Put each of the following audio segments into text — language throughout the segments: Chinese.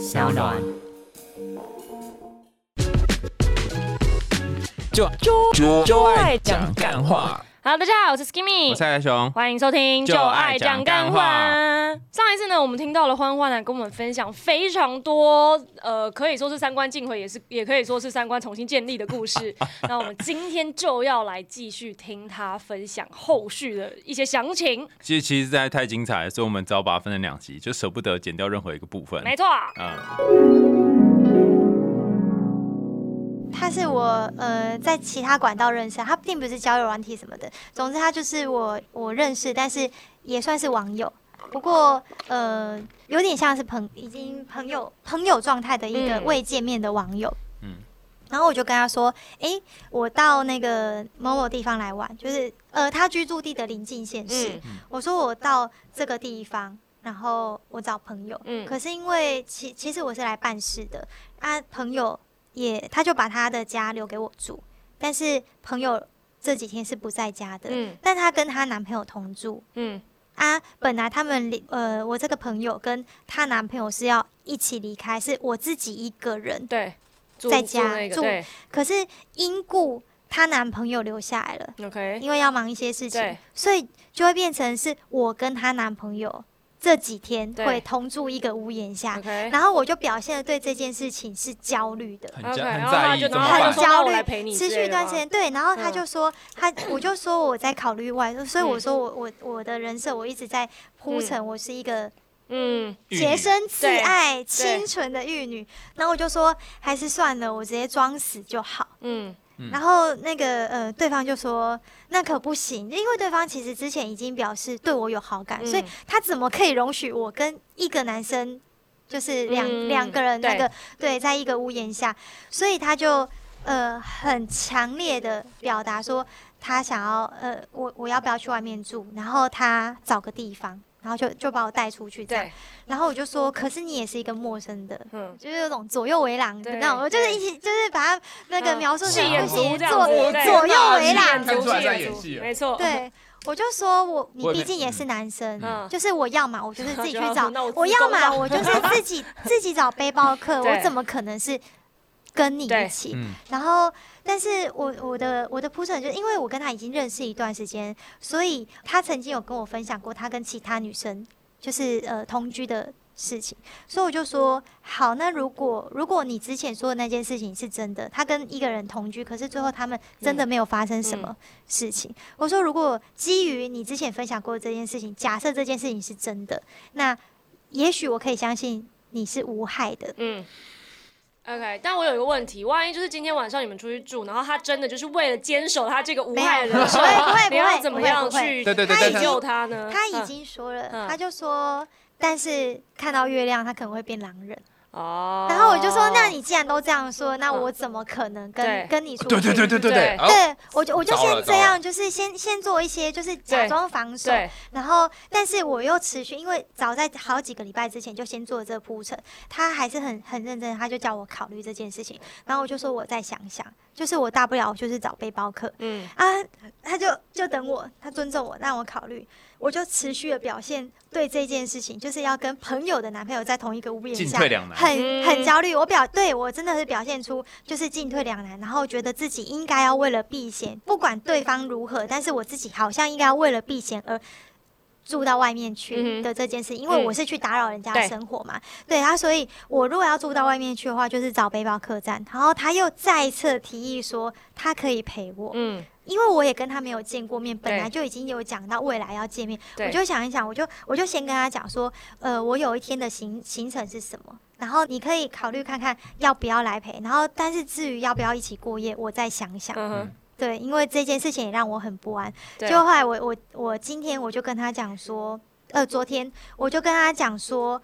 小暖。就就就爱讲干话。Hello，大家好，我是 Skimmy，我是海熊，欢迎收听《就爱讲干话上一次呢，我们听到了欢欢来跟我们分享非常多，呃，可以说是三观尽毁，也是也可以说是三观重新建立的故事。那我们今天就要来继续听他分享后续的一些详情。其实其实实在太精彩了，所以我们只好把它分成两集，就舍不得剪掉任何一个部分。没错，嗯，他是我呃在其他管道认识，他并不是交友软体什么的。总之，他就是我我认识，但是也算是网友。不过呃，有点像是朋已经朋友朋友状态的一个嗯未见面的网友。嗯然后我就跟他说：“诶，我到那个某某地方来玩，就是呃他居住地的临近县市。嗯我说我到这个地方，然后我找朋友。嗯可是因为其其实我是来办事的啊，朋友也他就把他的家留给我住，但是朋友这几天是不在家的，嗯但她跟她男朋友同住嗯啊。本来他们离呃，我这个朋友跟她男朋友是要一起离开，是我自己一个人，对，在家住可是因故她男朋友留下来了，，OK，因为要忙一些事情，所以就会变成是我跟她男朋友这几天会同住一个屋檐下。然后我就表现的对这件事情是焦虑的，很 OK，在很焦虑持续一段时间，对，然后他嗯就说他，我就说我在考虑外，所以我嗯。说我我我的人设我一直在铺陈，我是一个嗯。洁身自爱、清纯的玉女，然后我就说还是算了，我直接装死就好。嗯嗯。然后那个呃，对方就说那可不行，因为对方其实之前已经表示对我有好感，所以嗯他怎么可以容许我跟一个男生就是两、嗯两个人那对个对，在一个屋檐下，所以他就呃很强烈的表达说他想要呃我我要不要去外面住，然后他找个地方。然后就就把我带出去这样，对，然后我就说，可是你也是一个陌生的，嗯就是那种左右为难的那种，我就是一起就是把他那个嗯描述成不行，左左右为难看出来在演戏没错，对，我就说我 你毕竟也是男生，嗯就是我要嘛，我就是自己去 找我，要嘛，我就是自己自己找背包客，我怎么可能是跟你一起？嗯，然后，但是我我的我的铺陈就是因为我跟他已经认识一段时间，所以他曾经有跟我分享过他跟其他女生就是呃同居的事情，所以我就说好，那如果如果你之前说的那件事情是真的，他跟一个人同居，可是最后他们真的没有发生什么事情，我说如果基于你之前分享过的这件事情，假设这件事情是真的，那也许我可以相信你是无害的。嗯。OK，但我有一个问题，万一就是今天晚上你们出去住，然后他真的就是为了坚守他这个无害的人设，不会不会 怎么样不会去对救他呢？他已嗯经说了，嗯他就说，但是看到月亮，他可能会变狼人。哦，然后我就说，那你既然都这样说，那我怎么可能跟、跟你出去？对对对对对对。对，我就我就先这样，就是先先做一些，就是假装防守，然后但是我又持续，因为早在好几个礼拜之前就先做这个铺陈，他还是很很认真，他就叫我考虑这件事情，然后我就说我再想想，就是我大不了就是找背包客，嗯啊，他就就等我，他尊重我，让我考虑，我就持续的表现对这件事情，就是要跟朋友的男朋友在同一个屋檐下进退，两难。很嗯很焦虑。我表对我真的是表现出就是进退两难，然后觉得自己应该要为了避嫌，不管对方如何，但是我自己好像应该要为了避嫌而。住到外面嗯去的这件事，因为嗯。我是去打扰人家的生活嘛，对啊，所以我如果要住到外面去的话，就是找背包客栈。然后他又再一次提议说，他可以陪我，嗯，因为我也跟他没有见过面，本来就已经有讲到未来要见面，我就想一想，我就我就先跟他讲说，呃，我有一天的行行程是什么，然后你可以考虑看看要不要来陪，然后但是至于要不要一起过夜，我再想想。对，因为这件事情也让我很不安。对就后来我我我今天我就跟他讲说，呃，昨天我就跟他讲说，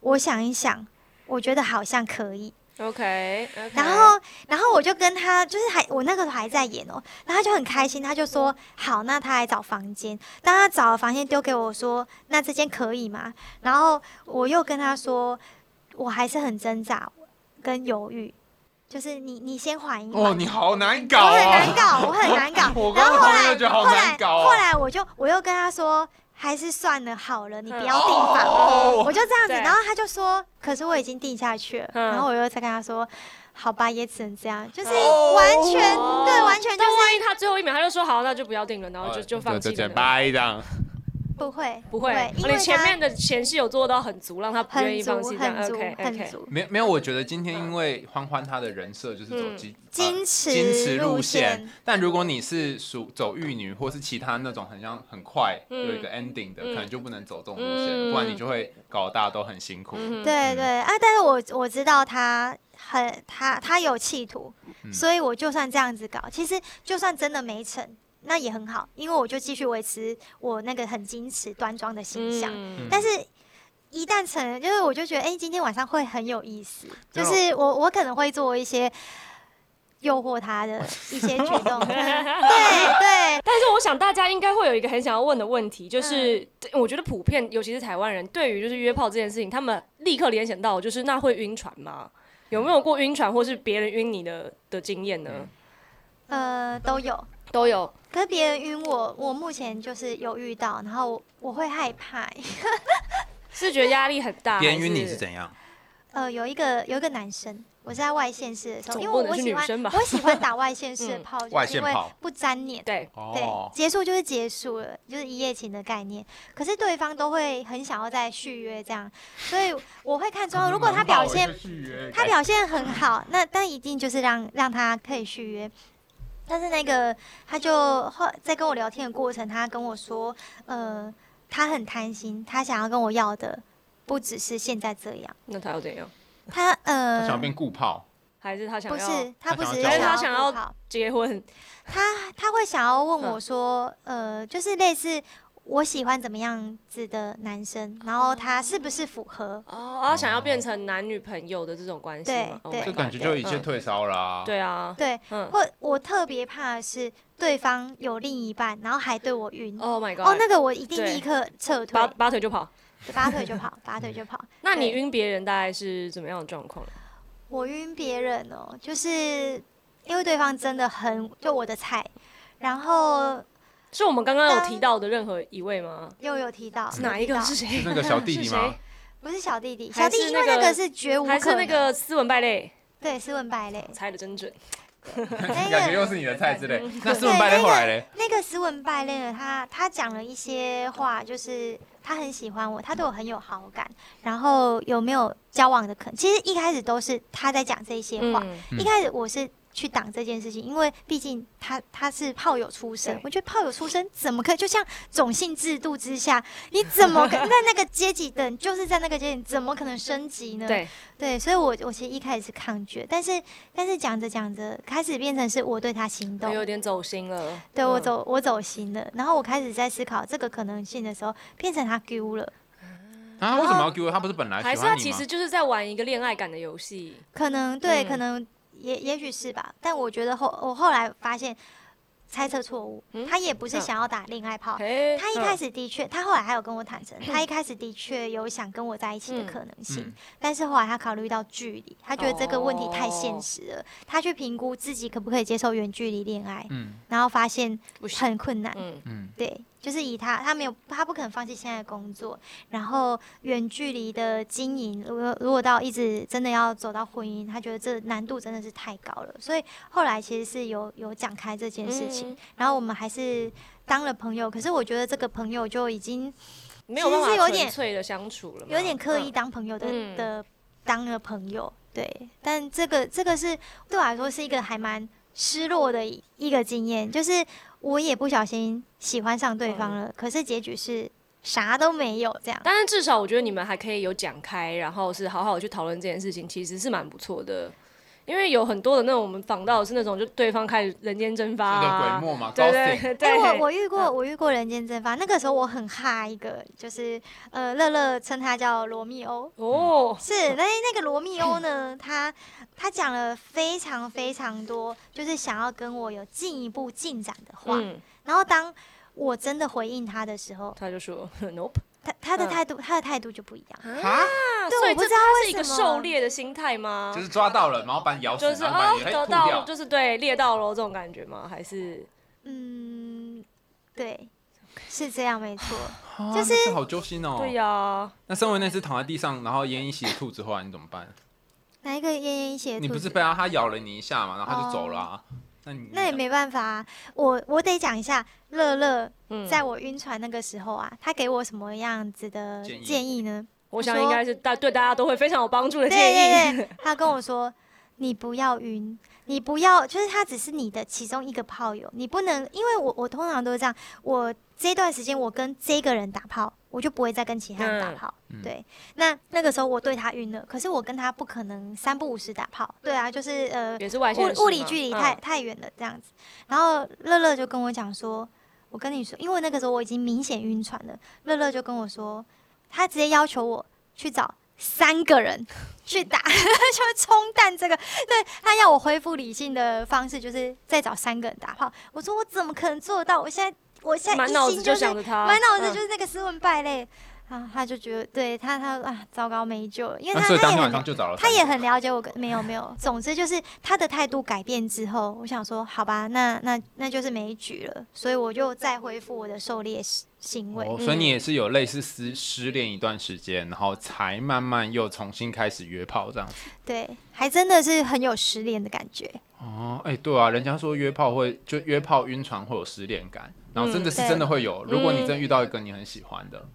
我想一想，我觉得好像可以。OK，然后，然后我就跟他，就是还我那个时候还在演哦，然后他就很开心，他就说好，那他来找房间。当他找了房间丢给我说，那这间可以吗？然后我又跟他说，我还是很挣扎跟犹豫，就是你你先缓一缓。哦，你好难搞我很难啊！搞，我很难搞。我然后后来刚刚旁边就觉得好后来难搞哦后来我就我又跟他说，还是算了好了，你不嗯要订房。哦我就这样子，然后他就说，可是我已经定下去了，嗯然后我又再跟他说，好吧，也只能这样，就是哦完全、对，完全就但万一他最后一秒他就说好，那就不要定了，然后就就放弃了呢。拜这样。不会不会，因为哦你前面的前戏有做到很足，让他不愿很意放足弃这样。很足 OK 很 OK，足，没有没有，我觉得今天因为欢欢她的人设就是走嗯矜矜呃持矜持路路线线，但如果你是属走玉女或是其他那种很像很快嗯有一个 ending 的，嗯可能就不能走这种路嗯线，不然你就会搞得大家都很辛苦。对对啊，但是我我知道他很他他有企图，嗯。所以我就算这样子搞，其实就算真的没成，那也很好，因为我就继续维持我那个很矜持端庄的形象。嗯但是，一旦成了，就是我就觉得，哎、今天晚上会很有意思，就是我我可能会做一些诱惑他的一些举动，对对，但是我想大家应该会有一个很想要问的问题，就是、嗯我觉得普遍，尤其是台湾人，对于就是约炮这件事情，他们立刻联想到就是那会晕船吗？有没有过晕船或是别人晕你的的经验呢？呃，都有。都有。可是别人晕我，我目前就是有遇到，然后我我会害怕。是觉得压力很大，别人晕你是怎样？呃，有一个有一个男生，我是在外县市的时候，因为我我喜欢我喜欢打外县 市的嗯炮，就是因为外线炮不沾脸。对，对哦，，结束就是结束了，就是一夜情的概念。可是对方都会很想要再续约这样，所以我会看中。如果他表现他表现很好，那但一定就是让让他可以续约。但是那个他就后在跟我聊天的过程，他跟我说，呃，他很贪心，他想要跟我要的不只是现在这样，那他要怎样？他他呃想要变固炮，还是他想不是他不只是他想要结婚？他他会想要问我嗯。说，呃，就是类似我喜欢怎么样子的男生，然后他是不是符合？哦，他想要变成男女朋友的这种关系吗？对 Oh 这感觉就一切嗯退烧啦。对啊，对，嗯或我特别怕的是对方有另一半，然后还对我晕。，Oh my god，哦，那个我一定立刻撤退拔，拔腿就跑。拔腿就跑，拔腿就跑。那你晕别人大概是怎么样的状况？我晕别人哦，就是因为对方真的很就我的菜，然后是我们刚刚有提到的任何一位吗？又有提到是哪一个？是谁？那个小弟弟吗？不是小弟弟，小弟弟那个因为那个是绝无可还是那能个斯文败类？对斯文败类，猜的真准。那感觉又是你的菜之类。嗯 那斯文败类后来嘞？那个斯文败类的他，他讲了一些话，就是他很喜欢我，他对我很有好感，然后有没有交往的可能？其实一开始都是他在讲这些话，一开始我是去挡这件事情，因为毕竟他他是炮友出身，我觉得炮友出身怎么可以？就像种姓制度之下，你怎么可那那个阶级等，就是在那个阶级，怎么可能升级呢？对，对，所以我我其实一开始是抗拒，但是但是讲着讲着，开始变成是我对他心动，有点走心了。对我嗯，走我走心了，然后我开始在思考这个可能性的时候，变成他丢了，啊，为什么要给我？他不是本来还是他？其实就是在玩一个恋爱感的游戏。可能对，嗯可能也也许是吧，但我觉得后我后来发现猜测错误，嗯他也不是嗯想要打恋爱炮。嘿他一开嗯始的确，他后来还有跟我坦诚，他一开始的确有想跟我在一起的嗯可能性，嗯但是后来他考虑到距离，他觉得这个问题太现哦实了，他去评估自己可不可以接受远距离恋爱，嗯然后发现。很困难。嗯，嗯，对，就是以他，他没有，他不可能放弃现在的工作，然后远距离的经营，如果如果到一直真的要走到婚姻，他觉得这难度真的是太高了，所以后来其实是有有讲开这件事情，嗯然后我们还是当了朋友，可是我觉得这个朋友就已经没有办法其实是有点纯粹的相处了，有点刻意嗯当朋友的、嗯的当了朋友，对，但这个这个是对我来说是一个还蛮失落的一一个经验，就是我也不小心喜欢上对方了，可是结局是啥都没有这样。但是至少我觉得你们还可以有讲开，然后是好好去讨论这件事情，其实是蛮不错的。因为有很多的那种我们访到的是那种，就对方开始人间蒸发、对高对对对，哎、我 我遇过，嗯我遇过人间蒸发。那个时候我很哈一个，就是呃，乐乐称他叫罗密欧。哦，是，那那个罗密欧呢，他他讲了非常非常多，就是想要跟我有进一步进展的话。嗯，然后当我真的回应他的时候，他就说 nope，他他的嗯态度，他的态度就不一样。啊，对所以这我不知道他是一个狩猎的心态吗？就是抓到了，然后把你咬死，就是然后把你嘿哦得到吐掉。就是对猎到了这种感觉吗？还是嗯，对，是这样没错。啊 就是好揪心哦。对呀，那身为那只躺在地上，然后奄奄一息的兔子，后来你怎么办？哪一个奄奄一息的你兔子？不是被它它咬了你一下嘛，然后它就走了、啊。那你那也没办法、啊，我我得讲一下，乐乐嗯，在我晕船那个时候啊，他给我什么样子的建议呢？我想应该是大对大家都会非常有帮助的对建议。对对，他跟我说，你不要晕，你不要，就是他只是你的其中一个炮友，你不能，因为我我通常都是这样，我这段时间我跟这个人打炮，我就不会再跟其他人打炮。嗯对，那那个时候我对他晕了，可是我跟他不可能三不五时打炮。对啊，就是呃，也是外线物物理距离太、嗯太远了这样子。然后乐乐就跟我讲说，我跟你说，因为那个时候我已经明显晕船了，乐乐就跟我说，他直接要求我去找三个人 去打，就冲淡这个。对他要我恢复理性的方式，就是再找三个人打炮。我说我怎么可能做得到？我现在我现在满脑子一心就是想着他，满脑子嗯就是那个斯文败类。啊，他就觉得对他他啊，糟糕没救了，因为那他他也很所以当天晚上就找了三个他也很了解我跟，没有没有，总之就是他的态度改变之后，我想说，好吧，那那那就是没局了，所以我就再恢复我的狩猎行行为。哦，所以你也是有类似失失恋一段时间，然后才慢慢又重新开始约炮这样子。对，还真的是很有失恋的感觉。哦，哎、对啊，人家说约炮会就约炮晕船会有失恋感，然后真的是嗯真的会有。如果你嗯真遇到一个你很喜欢的，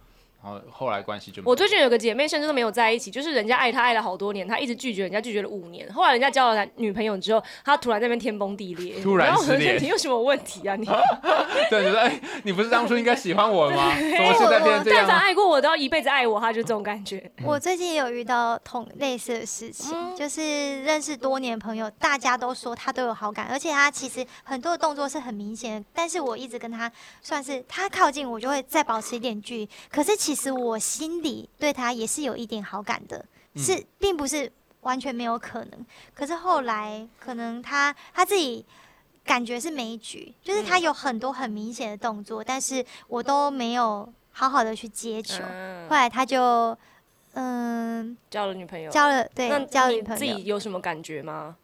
然后后来关系就没我最近有个姐妹，甚至都没有在一起，就是人家爱她爱了好多年，她一直拒绝人家，拒绝了五年。后来人家交了男女朋友之后，她突然在那边天崩地裂，突然失恋你有什么问题啊你？对，就是哎、你不是当初应该喜欢我的吗？怎么现在变这样但凡？爱过我，都要一辈子爱我，她就这种感觉。我最近也有遇到同类似的事情，嗯就是认识多年朋友，大家都说他都有好感，而且他其实很多的动作是很明显的，但是我一直跟他算是他靠近我就会再保持一点距离，可是其实我心里对他也是有一点好感的，嗯是并不是完全没有可能，可是后来可能他他自己。感觉是没局，就是他有很多很明显的动作，但是我都没有好好的去接球。嗯后来他就嗯交了女朋友，交了对交了女朋友自己。有什么感觉吗？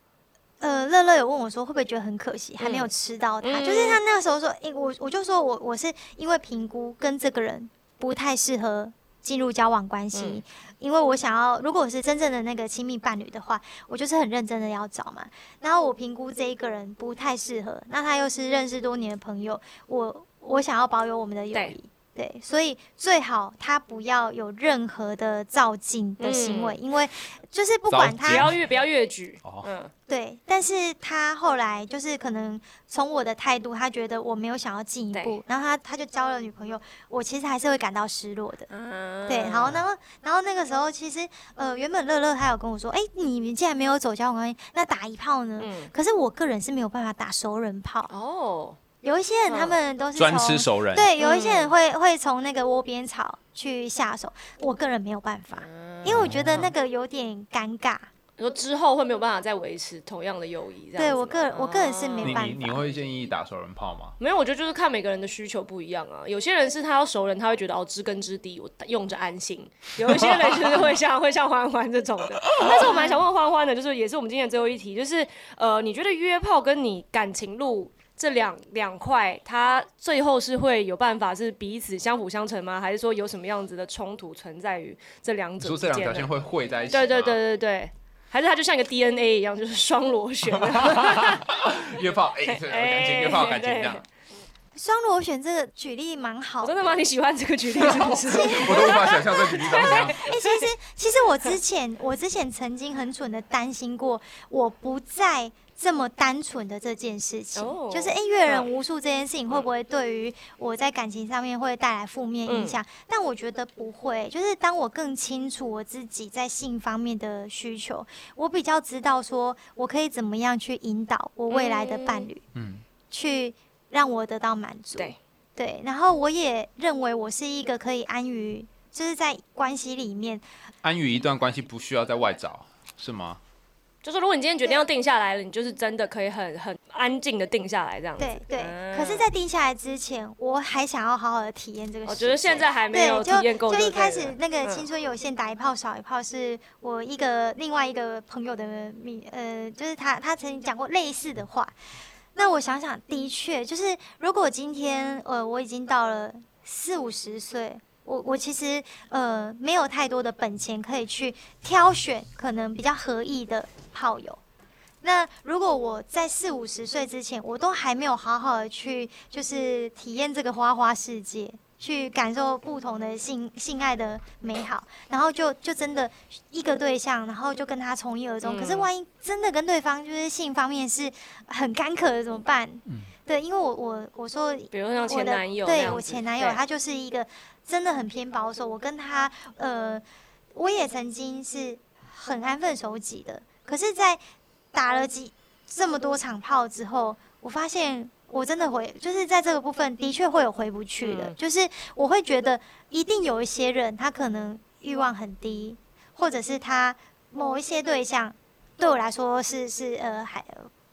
呃，乐乐有问我说会不会觉得很可惜，还没有嗯吃到他。嗯就是他那个时候说，诶、我我就说我我是因为评估跟这个人不太适合进入交往关系，嗯因为我想要如果我是真正的那个亲密伴侣的话，我就是很认真的要找嘛。然后我评估这一个人不太适合，那他又是认识多年的朋友，我我想要保有我们的友谊。对，所以最好他不要有任何的照镜的行为，因为就是不管他不要越不要越举。哦嗯，对，但是他后来就是可能从我的态度，他觉得我没有想要进一步，然后他他就交了女朋友，我其实还是会感到失落的。嗯对，好，然后然后那个时候其实呃，原本乐乐他有跟我说，哎、你们既然没有走交往关系，那打一炮呢？嗯，可是我个人是没有办法打熟人炮，哦，有一些人他嗯们都是专吃熟人，对，有一些人嗯会会从那个窝边草去下手，我个人没有办法，因为我觉得那个有点尴尬。你说之后会没有办法再维持同样的友谊，这样对我个人我个人是没你办法你你会建议打熟人炮吗？没有，我觉得就是看每个人的需求不一样啊。有些人是他要熟人，他会觉得哦知根知底，我用着安心；有一些人就是会像会像欢欢这种的。但是我蛮想问欢欢的，就是也是我们今天的最后一题，就是呃，你觉得约炮跟你感情路这两两块，它最后是会有办法是彼此相辅相成吗？还是说有什么样子的冲突存在于这两你者说这两条？线会汇在一起？对对对，对对。还是它就像一个 DNA 一样，就是双螺旋的。约炮，哎，对感情约炮感情这样，双螺旋这个举例蛮好真的吗？你喜欢这个举例是不是？我都无法想象这举例长怎样。哎、其实其实我之前我之前曾经很蠢的担心过，我不再这么单纯的这件事情，哦就是哎、阅人无数这件事情会不会对于我在感情上面会带来负面影嗯响？但我觉得不会，就是当我更清楚我自己在性方面的需求，我比较知道说我可以怎么样去引导我未来的伴侣，嗯，去让我得到满足。对对，然后我也认为我是一个可以安于，就是在关系里面，安于一段关系不需要在外找，是吗？就是如果你今天决定要定下来了，你就是真的可以很很安静的定下来这样子。对对。嗯可是，在定下来之前，我还想要好好的体验这个。我觉得现在还没，有体就验够。就一开始那个嗯青春有限打一炮少一炮，是我一个另外一个朋友的秘，呃，就是他他曾经讲过类似的话。那我想想，的确就是，如果今天呃我已经到了四五十岁，我我其实呃没有太多的本钱可以去挑选可能比较合意的炮友。那如果我在四五十岁之前，我都还没有好好的去就是体验这个花花世界，去感受不同的性性爱的美好，然后就就真的一个对象，然后就跟他从一而终。可是嗯万一真的跟对方就是性方面是很干渴的怎么办？嗯对，因为我我我说比如像我的前男友对我前男友，他就是一个真的很偏保守。我跟他，呃，我也曾经是很安分守己的，可是，在打了几这么多场炮之后，我发现我真的回，就是在这个部分的确会有回不去的，嗯就是我会觉得一定有一些人，他可能欲望很低，或者是他某一些对象对我来说是是呃还。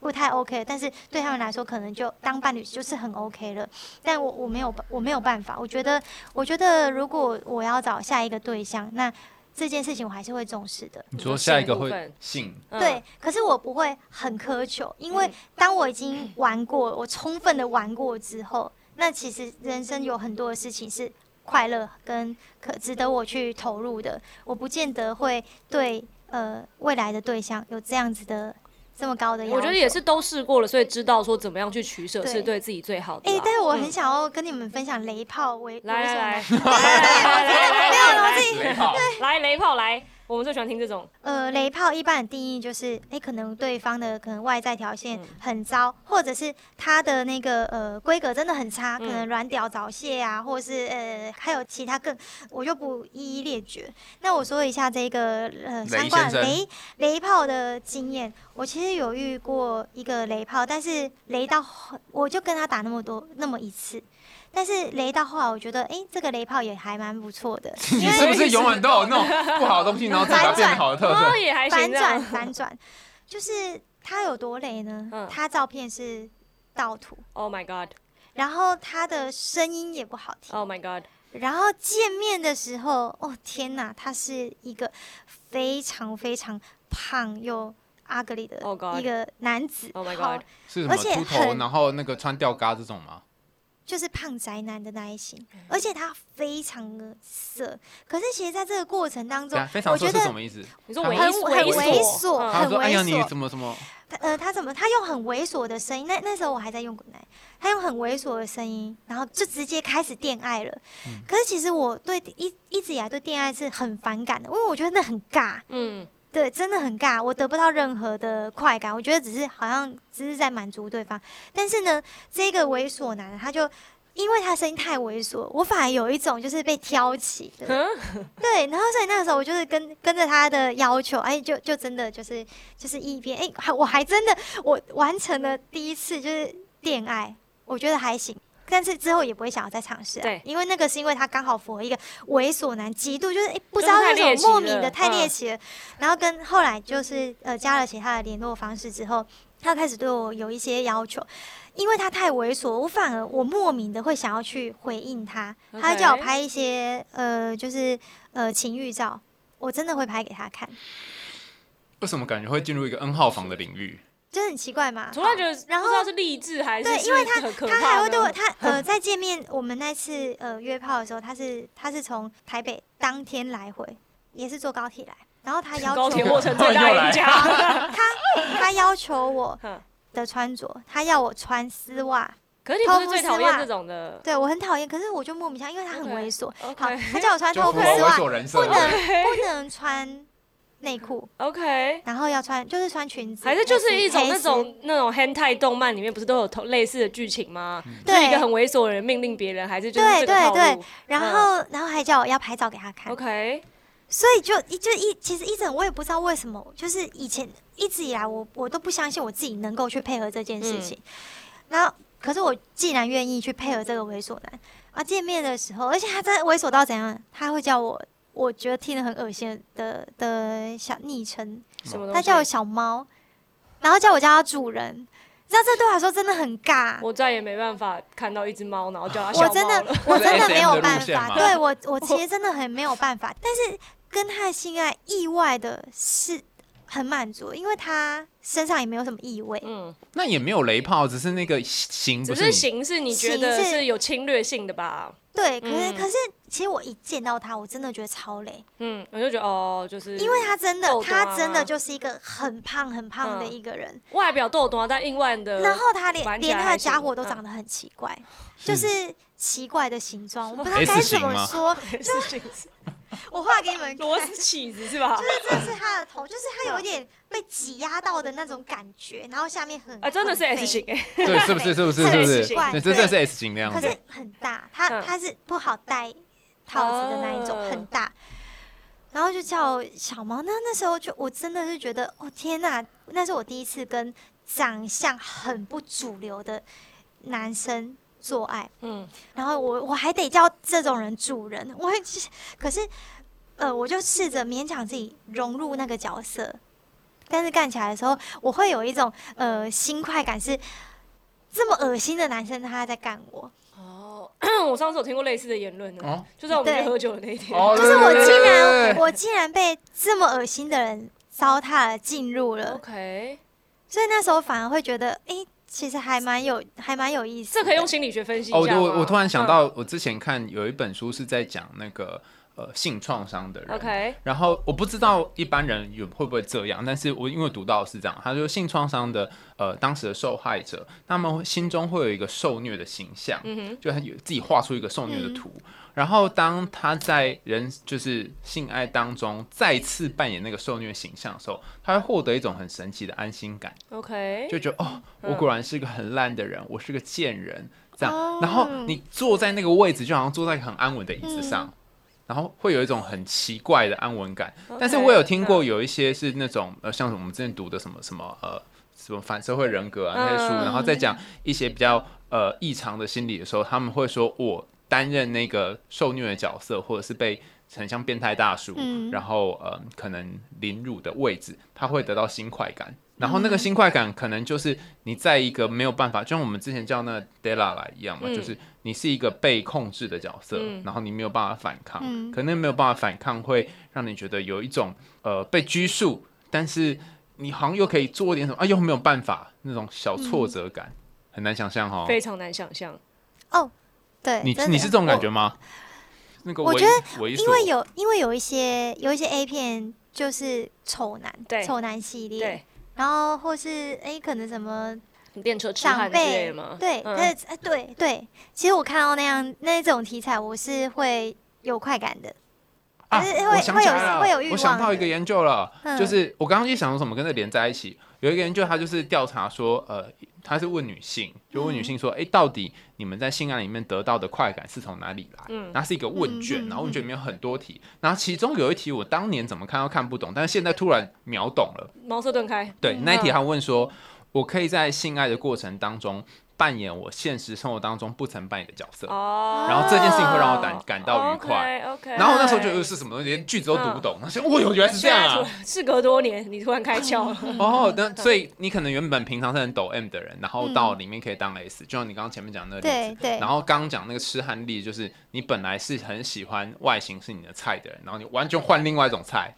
不太 OK，但是对他们来说，可能就当伴侣就是很 OK 了。但我我没有我没有办法，我觉得我觉得如果我要找下一个对象，那这件事情我还是会重视的。你说下一个会性部分性，嗯对，可是我不会很苛求，因为嗯当我已经玩过，我充分的玩过之后，那其实人生有很多的事情是快乐跟可值得我去投入的。我不见得会对呃未来的对象有这样子的这么高的要求。我觉得也是都试过了，所以知道说怎么样去取舍是对。自己最好的哎、啦。但是我很嗯想要跟你们分享雷炮我来来来为什么来来来来没有了，我自己来雷炮 来，我们最喜欢听这种。呃，雷炮一般的定义就是，哎、可能对方的可能外在条件嗯。很糟，或者是他的那个呃规格真的很差，可嗯能软屌早泄啊，或者是呃还有其他更，我就不一一列举。那我说一下这个呃相关先生。雷雷炮的经验，我其实有遇过一个雷炮，但是雷到后我就跟他打那么多那么一次。但是雷到后来，我觉得，哎、这个雷炮也还蛮不错的，你是不是永远都有那种不好的东西，然后自己把它变好的特哦，色？也还反。转反转，就是他有多雷呢？嗯他照片是盗图，Oh my god! 然后他的声音也不好听，Oh my god! 然后见面的时候，哦天哪，他是一个非常非常胖又 ugly 的 Oh God 一个男子 Oh my god 是什么而且秃头，然后那个穿吊嘎这种吗？就是胖宅男的那一型，嗯而且他非常的色。可是其实，在这个过程当中对啊，，非常色我觉得是什么意思？你说他很猥琐很猥琐，琐嗯很他说：“哎呀，你猥琐怎么怎么？他呃，他怎么？他用很猥琐的声音，那那时候我还在用滚奶，他用很猥琐的声音，然后就直接开始恋爱了。嗯可是其实我对一一直以来对恋爱是很反感的，因为我觉得那很尬，嗯，对，真的很尬，我得不到任何的快感，我觉得只是好像只是在满足对方。但是呢，这个猥琐男他就。因为他声音太猥琐，我反而有一种就是被挑起的，对，然后所以那个时候我就是跟跟着他的要求，哎，就就真的就是就是一边哎，还我还真的我完成了第一次就是恋爱，我觉得还行。但是之后也不会想要再尝试、啊，对。因为那个是因为他刚好符合一个猥琐男，极度就是哎不知道为什么太猎奇莫名的太猎嗯奇了，然后跟后来就是呃加了其他的联络方式之后，他开始对我有一些要求，因为他太猥琐，我反而我莫名的会想要去回应他，他叫我拍一些呃就是呃情欲照，我真的会拍给他看，为什么感觉会进入一个 N 号房的领域？就很奇怪嘛。突然觉得然后不知道是励志还是对因为他他还会对我，他呃，在见面我们那次呃约炮的时候，他是他是从台北当天来回，也是坐高铁来，然后他要求高铁过程最大赢家，他他要求我的穿着，他要我穿丝袜，可是你不是最讨厌这种的对我很讨厌，可是我就莫名其妙，因为他很猥琐。好他叫我穿丝袜，不。能不能穿内裤，OK，然后要穿就是穿裙子，还是就是一种那种那种 hentai 动漫里面不是都有同类似的剧情吗？嗯是一个很猥琐的人命令别人，还是就是对这个套对然后然后还叫我要拍照给他看，？OK，所以就一就一其实一整我也不知道为什么，就是以前一直以来我我都不相信我自己能够去配合这件事情，然后可是我既然愿意去配合这个猥琐男啊，见面的时候，而且他真的猥琐到怎样，他会叫我。我觉得听得很恶心的的小昵称，什么？他叫我小猫，然后叫我叫他主人，你知道这对我来说真的很尬。我再也没办法看到一只猫，然后叫它小我真的。我真的没有办法，对我我其实真的很没有办法，但是跟他的性爱意外的是很满足，因为他身上也没有什么异味。嗯，那也没有雷炮，只是那个形只不是形是你觉形得是是有侵略性的吧？对，可是、嗯可是其实我一见到他，我真的觉得超雷，嗯，我就觉得哦，就是因为他真的他真的就是一个很胖很胖的嗯。一个人，外表豆多，但另外的，然后他连连他的家伙都嗯。长得很奇怪，就是奇怪的形状，我不知道该怎么说。我画给你们看螺丝，起子是吧？就是这是他的头，就是他有一点被挤压到的那种感觉，然后下面很啊，真的是 S 型对，是不是？是不是？是不很是奇？对，真的是 S 型那样子可是。很大，它嗯它是不好戴套子的那一种，哦很大。然后就叫小猫，那那时候就我真的是觉得，哦天呐，那是我第一次跟长相很不主流的男生做爱，嗯，然后我我还得叫这种人主人，我会可是呃，我就试着勉强自己融入那个角色，但是干起来的时候，我会有一种呃心快感，是这么恶心的男生他在干我，哦，我上次有听过类似的言论呢，哦。就在我们去喝酒的那一天，哦，就是我竟然我竟然被这么恶心的人糟蹋了进入了，OK，所以那时候反而会觉得，诶，其实还蛮有还蛮有意思的。这可以用心理学分析一哦，下哦。我我突然想嗯到，我之前看有一本书是在讲那个呃性创伤的人。OK，然后我不知道一般人有会不会这样，但是我因为读到是这样，他说性创伤的呃当时的受害者，他们心中会有一个受虐的形象，嗯哼，就他有自己画出一个受虐的图，然后当他在人就是性爱当中再次扮演那个受虐形象的时候，他会获得一种很神奇的安心感，OK，就觉得哦，嗯我果然是个很烂的人，我是个贱人，这样。哦。然后你坐在那个位置，就好像坐在很安稳的椅子上。嗯。然后会有一种很奇怪的安稳感。但是我有聽過嗯。有一些是那種呃，像我们之前读的什么什么呃什么反社会人格啊那些书，嗯。然后再讲一些比较呃异常的心理的时候，他们会说我擔任那个受虐的角色，或者是被很像变态大叔，嗯然后呃可能凌辱的位置，他会得到新快感。然后那个新快感可能就是你在一个没有办法，就像我们之前叫那個 Della 来一样嘛，嗯就是你是一个被控制的角色，嗯然后你没有办法反抗，嗯可能没有办法反抗，会让你觉得有一种呃被拘束，但是你好像又可以做一点什么，啊又没有办法那种小挫折感，很难想象哈。非常难想象。对，你你是这种感觉吗？那个我觉得因为，有因为有一些有一些 A 片就是丑男，对丑男系列，对，然后或是诶可能什么电车痴长汉之类辈？对，嗯但是哎对对，其实我看到那样那种题材，我是会有快感的，啊，可是会会有会有欲我想到一个研究了，嗯就是我刚刚一想说什么跟这连在一起，有一个研究他就是调查说，呃，他是问女性，就问女性说，哎、到底你们在性爱里面得到的快感是从哪里来？嗯那是一个问卷，然后问卷里面有很多题，然后其中有一题我当年怎么看都看不懂，但是现在突然秒懂了。茅塞顿开。对，嗯那一题他问说，我可以在性爱的过程当中扮演我现实生活当中不曾扮演的角色。哦，然后这件事情会让我感感到愉快。OK，, 然后那时候觉得是什么东西，连句子都读不懂，我想，哦哟，原来是这样啊！事隔多年，你突然开窍了。哦，那所以你可能原本平常是很抖 M 的人，然后到里面可以当 S，、就像你刚刚前面讲的那个例子。对对然后刚刚讲那个痴汉例，就是你本来是很喜欢外形是你的菜的人，然后你完全换另外一种菜。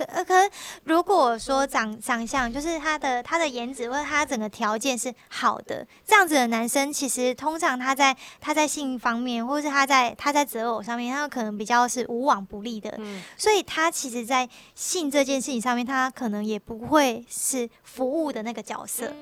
对，呃，可是如果说长长相就是他的他的颜值或者他整个条件是好的，这样子的男生，其实通常他在他在性方面，或是他在他在择偶上面，他可能比较是无往不利的，嗯，所以他其实，在性这件事情上面，他可能也不会是服务的那个角色。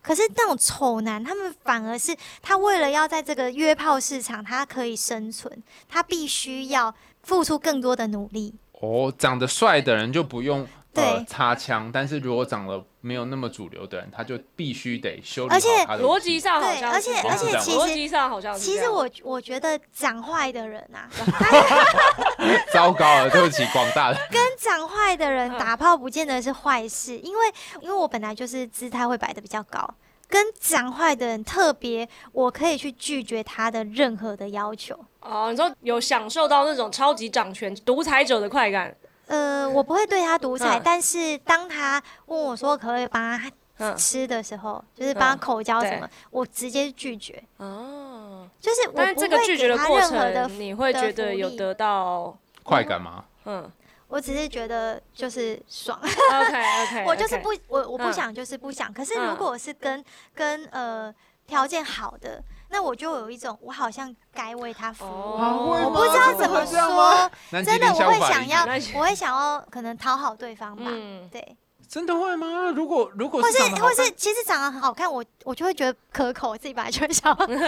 可是那种丑男，他们反而是他为了要在这个约炮市场，他可以生存，他必须要付出更多的努力。哦，长得帅的人就不用呃对擦枪，但是如果长得没有那么主流的人，他就必须得修理而且好他的逻辑上好像对而且是这样。而且其实逻辑上好像是这样。其实我我觉得长坏的人啊，糟糕了，对不起广大的。跟长坏的人嗯。打炮不见得是坏事，因为因为我本来就是姿态会摆的比较高，跟讲坏的人特别，我可以去拒绝他的任何的要求。哦，你说有享受到那种超级掌权独裁者的快感，呃，我不会对他独裁，嗯。但是当他问我说可不可以帮他嗯，吃的时候，就是帮他嗯口交什么对，我直接拒绝，哦，就是我但是不会这个拒绝给他的过任何的程，你会觉得有得到，快感吗？嗯，我只是觉得就是爽，OK OK，我就是不我我不嗯。想就是不想。可是嗯。如果我是跟跟呃条件好的，那我就有一种我好像该为他服务。哦。我不知道怎么说，真的我会想要，我会想要可能讨好对方吧。嗯，对，真的会吗？如果如果或是长得好或是其实长得很好看，我我就会觉得可口，我自己本来就会想要。花了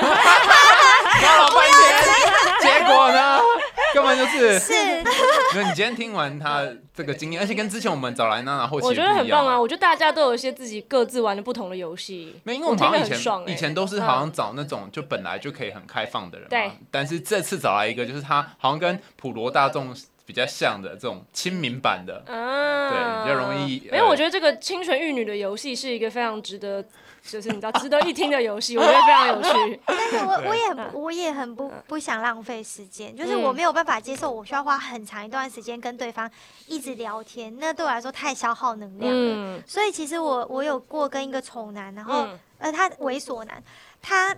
半天，结果呢，根本就是。是，没有，你今天听完他这个经验，而且跟之前我们找来娜娜后期我觉得很棒啊！啊。我觉得大家都有一些自己各自玩的不同的游戏，没有，因为我们好像以前、以前都是好像找那种就本来就可以很开放的人嘛，对。但是这次找来一个，就是他好像跟普罗大众比较像的这种亲民版的，嗯，对比较容易没有，呃我觉得这个清纯玉女的游戏是一个非常值得，就是你知道值得一听的游戏，我觉得非常有趣。但是我我也嗯。很我也很不不想浪费时间，就是我没有办法接受，我需要花很长一段时间跟对方一直聊天，那对我来说太消耗能量了。嗯。所以其实我我有过跟一个丑男，然后、嗯。呃他猥琐男，他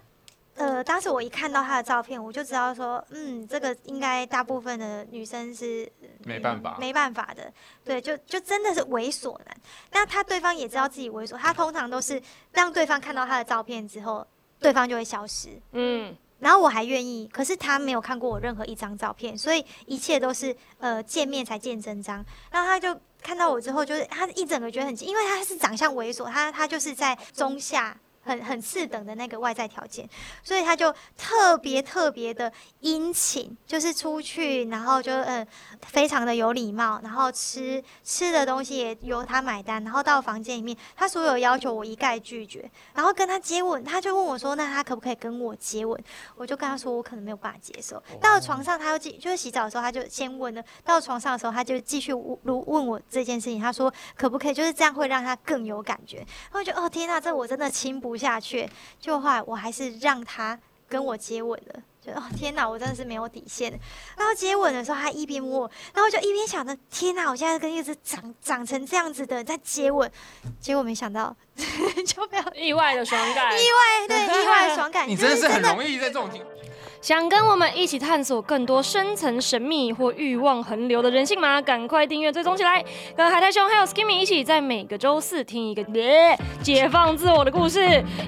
呃当时我一看到他的照片，我就知道说，嗯，这个应该大部分的女生是没办法。没办法的，对，就就真的是猥琐男。那他对方也知道自己猥琐，他通常都是让对方看到他的照片之后，对方就会消失。嗯然后我还愿意，可是他没有看过我任何一张照片，所以一切都是呃见面才见真章。然后他就看到我之后，就是他一整个觉得很惊，因为他是长相猥琐，他他就是在中下。很很次等的那个外在条件，所以他就特别特别的殷勤，就是出去，然后就嗯非常的有礼貌，然后吃吃的东西也由他买单，然后到房间里面，他所有要求我一概拒绝，然后跟他接吻，他就问我说，那他可不可以跟我接吻？我就跟他说，我可能没有办法接受。到了床上，他又继就是洗澡的时候，他就先问了。到床上的时候，他就继续问问我这件事情，他说可不可以就是这样会让他更有感觉。然后我就哦天呐，这我真的亲不下去。就后来我还是让他跟我接吻了。就哦天哪，我真的是没有底线。然后接吻的时候，他一边摸我，然后我就一边想着，天哪，我现在跟一只长长成这样子的人在接吻，结果没想到 就没有意外的爽感。意外，对意外的爽感。你真的是是很容易在这种情，想跟我们一起探索更多深层神秘或欲望横流的人性吗？赶快订阅追踪起来，跟海苔兄还有 Skimmy 一起在每个周四听一个耶解放自我的故事。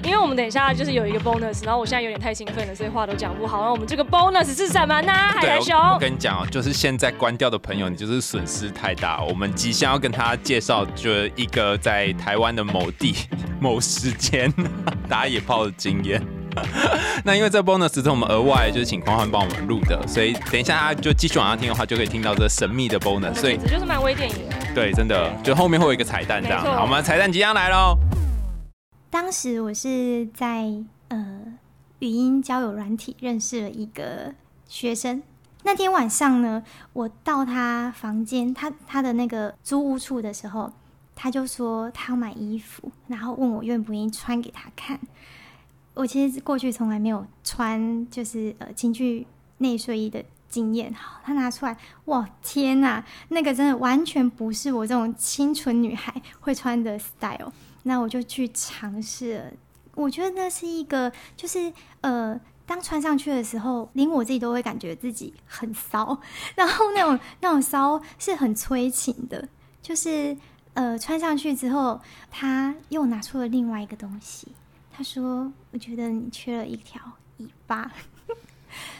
因为我们等一下就是有一个 bonus，然后我现在有点太兴奋了，所以话都讲不好。那我们这个 bonus 是什么呢？海苔对，兄，我我跟你讲哦，就是现在关掉的朋友，你就是损失太大。我们即将要跟他介绍，就是一个在台湾的某地某时间打野炮的经验。那因为这 bonus 是我们额外就是请匡焕帮我们录的，所以等一下他就继续往下听的话，就可以听到这神秘的 bonus。所以简直就是漫威电影。对，真的就后面会有一个彩蛋这样。好，我们彩蛋即将来喽。当时我是在呃语音交友软体认识了一个学生。那天晚上呢，我到他房间，他他的那个租屋处的时候，他就说他要买衣服，然后问我愿不愿意穿给他看。我其实过去从来没有穿就是呃情趣内睡衣的经验，好，他拿出来，哇，天呐，那个真的完全不是我这种清纯女孩会穿的 style。那我就去尝试了。我觉得那是一个，就是呃，当穿上去的时候，连我自己都会感觉自己很骚，然后那种那种骚是很催情的，就是呃，穿上去之后，他又拿出了另外一个东西，他说：“我觉得你缺了一条尾巴。”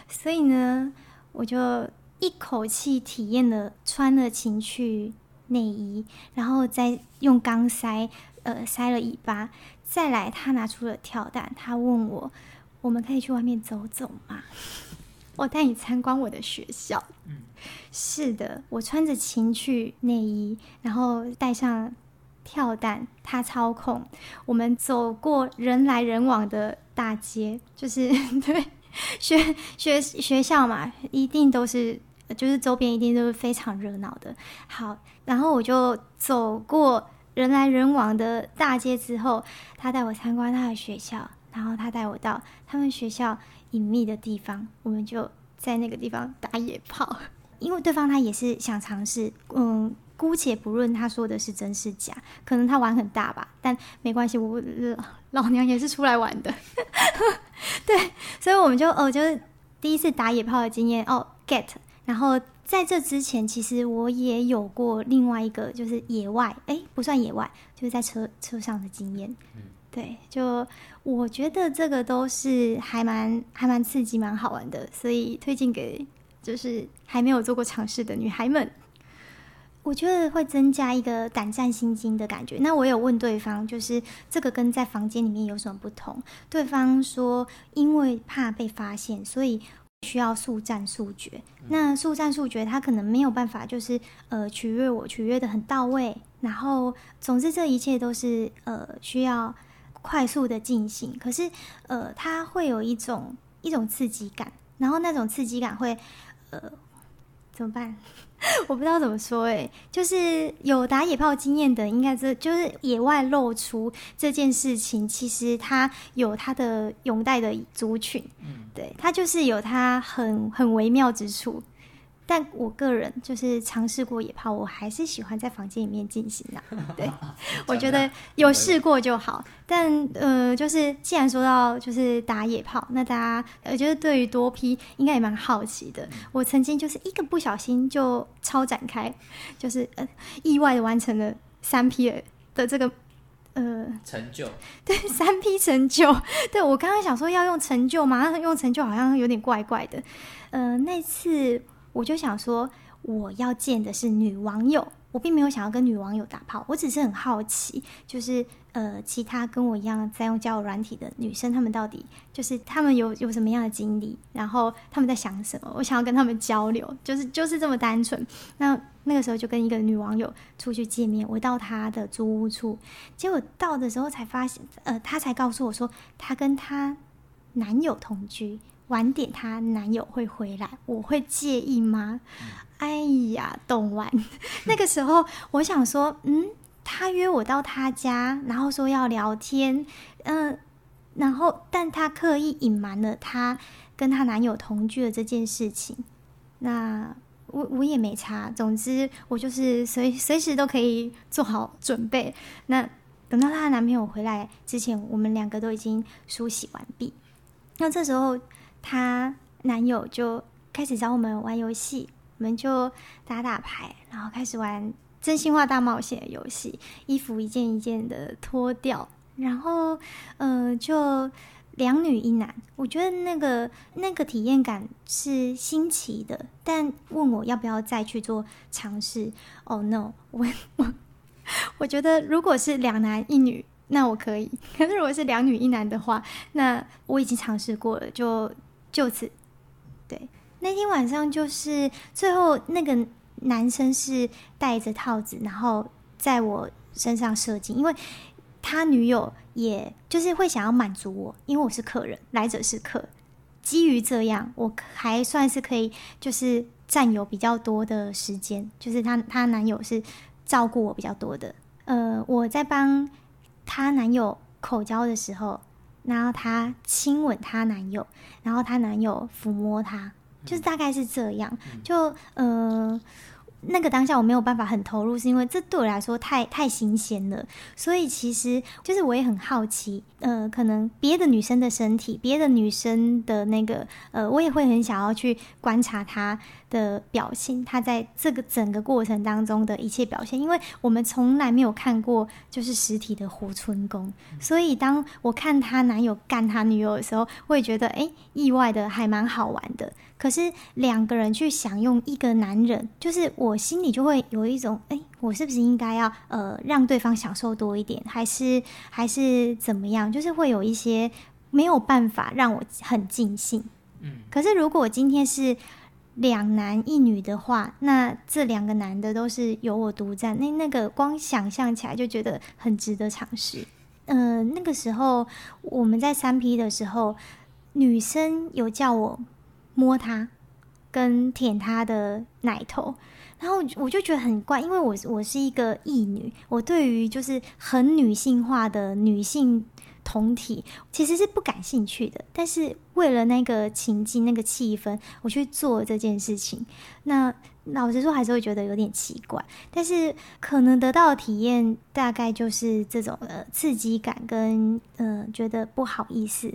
所以呢，我就一口气体验了穿了情趣内衣，然后再用钢塞。呃，塞了尾巴，再来，他拿出了跳蛋，他问我，我们可以去外面走走吗？我带你参观我的学校。嗯，是的，我穿着情趣内衣，然后带上跳蛋，他操控，我们走过人来人往的大街，就是 对学学学校嘛，一定都是。就是周边一定都是非常热闹的。好，然后我就走过。人来人往的大街之后，他带我参观他的学校，然后他带我到他们学校隐秘的地方，我们就在那个地方打野炮。因为对方他也是想尝试，嗯，姑且不论他说的是真是假，可能他玩很大吧，但没关系，我老老娘也是出来玩的，对，所以我们就哦，就是第一次打野炮的经验哦，get。然后在这之前，其实我也有过另外一个，就是野外，哎，不算野外，就是在车车上的经验。对，就我觉得这个都是还蛮还蛮刺激、蛮好玩的，所以推荐给就是还没有做过尝试的女孩们。我觉得会增加一个胆战心惊的感觉。那我有问对方，就是这个跟在房间里面有什么不同？对方说，因为怕被发现，所以需要速战速决。那速战速决，他可能没有办法，就是呃取悦我，取悦的很到位。然后，总之这一切都是呃需要。快速的进行，可是，呃，他会有一种一种刺激感，然后那种刺激感会，呃，怎么办？我不知道怎么说，哎，就是有打野炮经验的，应该这就是野外露出这件事情，其实它有它的拥戴的族群，嗯，对，它就是有它很很微妙之处。但我个人就是尝试过野炮，我还是喜欢在房间里面进行的。对，我觉得有试过就好。但呃，就是既然说到就是打野炮，那大家呃，就是对于多批应该也蛮好奇的。我曾经就是一个不小心就超展开，就是呃意外的完成了三批的这个呃成就。对，三 P 成就。对我刚刚想说要用成就嘛，用成就好像有点怪怪的。呃，那次。我就想说，我要见的是女网友，我并没有想要跟女网友打炮，我只是很好奇，就是呃，其他跟我一样在用交友软体的女生，她们到底就是她们有有什么样的经历，然后她们在想什么，我想要跟她们交流，就是就是这么单纯。那那个时候就跟一个女网友出去见面，我到她的租屋处，结果到的时候才发现，呃，她才告诉我说，她跟她男友同居。晚点她男友会回来，我会介意吗？哎呀，懂完。那个时候我想说，嗯，他约我到他家，然后说要聊天，嗯，然后但她刻意隐瞒了她跟她男友同居的这件事情。那我我也没差，总之我就是随随时都可以做好准备。那等到她的男朋友回来之前，我们两个都已经梳洗完毕。那这时候。她男友就开始找我们玩游戏，我们就打打牌，然后开始玩真心话大冒险的游戏，衣服一件一件的脱掉，然后呃，就两女一男。我觉得那个那个体验感是新奇的，但问我要不要再去做尝试？Oh no！我我 我觉得如果是两男一女，那我可以；可是如果是两女一男的话，那我已经尝试过了，就。就此，对，那天晚上就是最后那个男生是戴着套子，然后在我身上射精，因为他女友也就是会想要满足我，因为我是客人，来者是客。基于这样，我还算是可以，就是占有比较多的时间，就是他他男友是照顾我比较多的。呃，我在帮他男友口交的时候。然后她亲吻她男友，然后她男友抚摸她，就是大概是这样。就呃，那个当下我没有办法很投入，是因为这对我来说太太新鲜了。所以其实就是我也很好奇，呃，可能别的女生的身体，别的女生的那个，呃，我也会很想要去观察她。的表现，她在这个整个过程当中的一切表现，因为我们从来没有看过就是实体的活春宫，所以当我看她男友干他女友的时候，我也觉得哎，意外的还蛮好玩的。可是两个人去享用一个男人，就是我心里就会有一种哎，我是不是应该要呃让对方享受多一点，还是还是怎么样？就是会有一些没有办法让我很尽兴。嗯，可是如果今天是。两男一女的话，那这两个男的都是由我独占，那那个光想象起来就觉得很值得尝试。嗯，那个时候我们在三 P 的时候，女生有叫我摸她跟舔她的奶头，然后我就觉得很怪，因为我我是一个异女，我对于就是很女性化的女性。同体其实是不感兴趣的，但是为了那个情境、那个气氛，我去做这件事情。那老实说，还是会觉得有点奇怪。但是可能得到的体验，大概就是这种呃刺激感跟呃觉得不好意思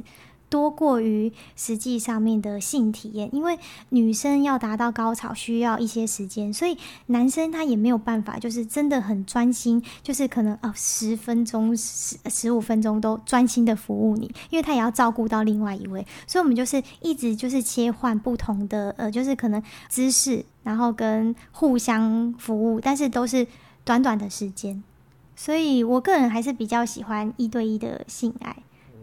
多过于实际上面的性体验，因为女生要达到高潮需要一些时间，所以男生他也没有办法，就是真的很专心，就是可能哦十分钟、十十五分钟都专心的服务你，因为他也要照顾到另外一位，所以我们就是一直就是切换不同的呃，就是可能姿势，然后跟互相服务，但是都是短短的时间，所以我个人还是比较喜欢一对一的性爱。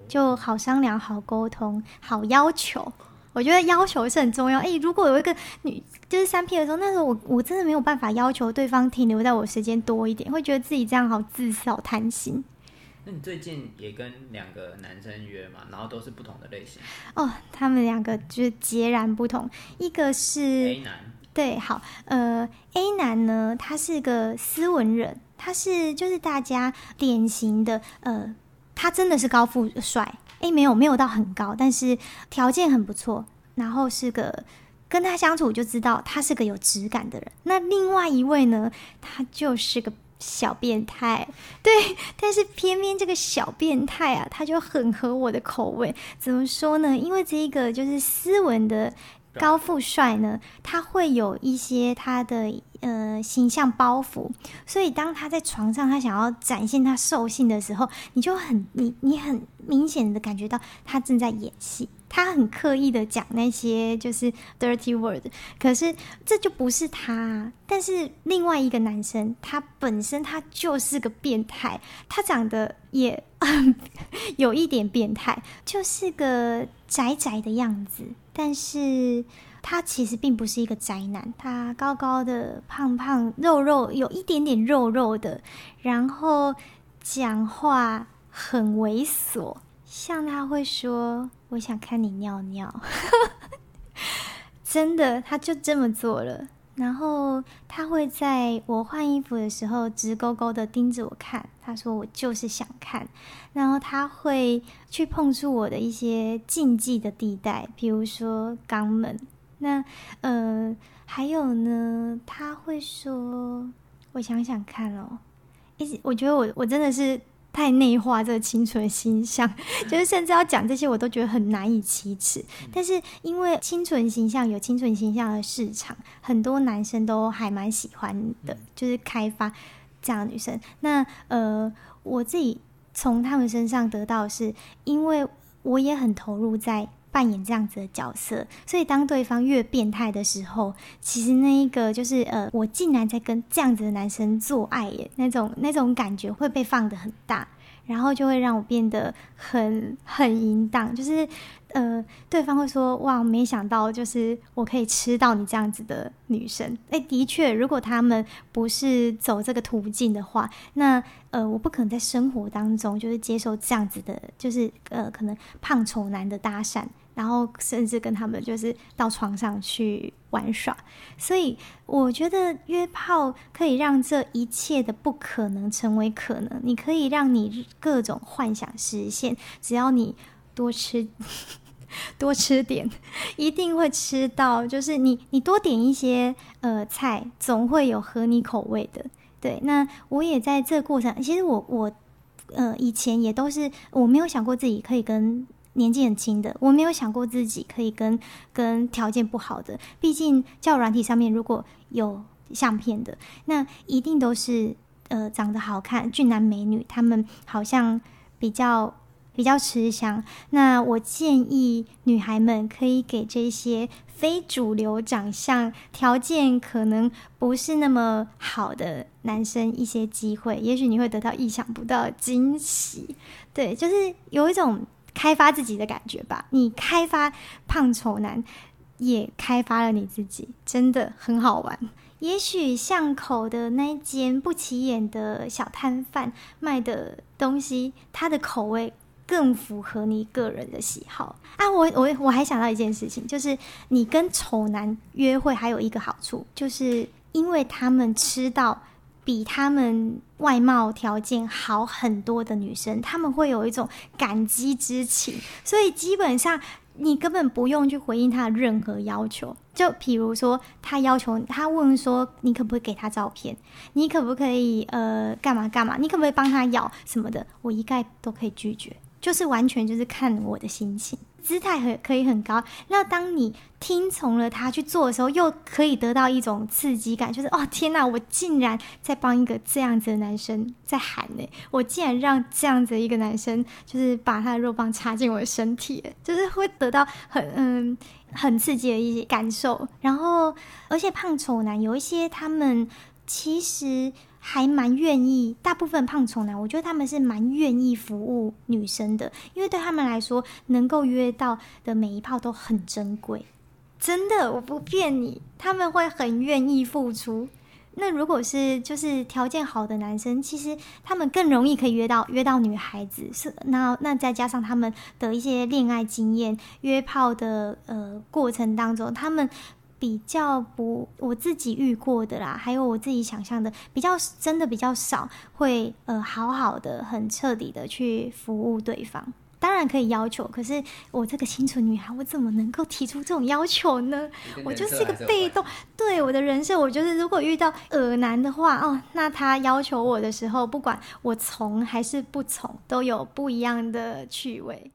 就好商量、好沟通、好要求，我觉得要求是很重要。诶，如果有一个女就是三 P 的时候，那时候我我真的没有办法要求对方停留在我时间多一点，会觉得自己这样好自私、好贪心。那你最近也跟两个男生约嘛？然后都是不同的类型哦，他们两个就是截然不同。一个是 A 男，对，好，呃，A 男呢，他是个斯文人，他是就是大家典型的呃。他真的是高富帅，诶，没有没有到很高，但是条件很不错。然后是个跟他相处就知道他是个有质感的人。那另外一位呢，他就是个小变态，对，但是偏偏这个小变态啊，他就很合我的口味。怎么说呢？因为这一个就是斯文的。高富帅呢，他会有一些他的呃形象包袱，所以当他在床上，他想要展现他兽性的时候，你就很你你很明显的感觉到他正在演戏。他很刻意的讲那些就是 dirty word，可是这就不是他。但是另外一个男生，他本身他就是个变态，他长得也 有一点变态，就是个宅宅的样子。但是他其实并不是一个宅男，他高高的、胖胖、肉肉，有一点点肉肉的，然后讲话很猥琐。像他会说：“我想看你尿尿。” 真的，他就这么做了。然后他会在我换衣服的时候直勾勾的盯着我看。他说：“我就是想看。”然后他会去碰触我的一些禁忌的地带，比如说肛门。那呃，还有呢，他会说：“我想想看哦。”一直我觉得我我真的是。太内化这个清纯形象，就是甚至要讲这些，我都觉得很难以启齿。但是因为清纯形象有清纯形象的市场，很多男生都还蛮喜欢的，就是开发这样的女生。那呃，我自己从他们身上得到是，因为我也很投入在扮演这样子的角色，所以当对方越变态的时候，其实那一个就是呃，我竟然在跟这样子的男生做爱耶，那种那种感觉会被放得很大。然后就会让我变得很很淫荡，就是呃，对方会说哇，没想到就是我可以吃到你这样子的女生。哎，的确，如果他们不是走这个途径的话，那呃，我不可能在生活当中就是接受这样子的，就是呃，可能胖丑男的搭讪。然后甚至跟他们就是到床上去玩耍，所以我觉得约炮可以让这一切的不可能成为可能。你可以让你各种幻想实现，只要你多吃 多吃点，一定会吃到。就是你你多点一些呃菜，总会有合你口味的。对，那我也在这过程，其实我我呃以前也都是我没有想过自己可以跟。年纪很轻的，我没有想过自己可以跟跟条件不好的，毕竟叫软体上面如果有相片的，那一定都是呃长得好看俊男美女，他们好像比较比较吃香。那我建议女孩们可以给这些非主流长相、条件可能不是那么好的男生一些机会，也许你会得到意想不到的惊喜。对，就是有一种。开发自己的感觉吧，你开发胖丑男，也开发了你自己，真的很好玩。也许巷口的那间不起眼的小摊贩卖的东西，它的口味更符合你个人的喜好啊！我我我还想到一件事情，就是你跟丑男约会还有一个好处，就是因为他们吃到。比他们外貌条件好很多的女生，他们会有一种感激之情，所以基本上你根本不用去回应他的任何要求。就比如说，他要求他问说，你可不可以给他照片？你可不可以呃干嘛干嘛？你可不可以帮他要什么的？我一概都可以拒绝。就是完全就是看我的心情，姿态很可以很高。那当你听从了他去做的时候，又可以得到一种刺激感，就是哦天哪，我竟然在帮一个这样子的男生在喊呢，我竟然让这样子一个男生就是把他的肉棒插进我的身体，就是会得到很嗯很刺激的一些感受。然后，而且胖丑男有一些他们其实。还蛮愿意，大部分胖丑男，我觉得他们是蛮愿意服务女生的，因为对他们来说，能够约到的每一炮都很珍贵，真的，我不骗你，他们会很愿意付出。那如果是就是条件好的男生，其实他们更容易可以约到约到女孩子，是那那再加上他们的一些恋爱经验，约炮的呃过程当中，他们。比较不，我自己遇过的啦，还有我自己想象的，比较真的比较少会呃好好的、很彻底的去服务对方。当然可以要求，可是我这个清纯女孩，我怎么能够提出这种要求呢？我就是一个被动，对我的人设，我觉得如果遇到恶男的话，哦，那他要求我的时候，不管我从还是不从，都有不一样的趣味。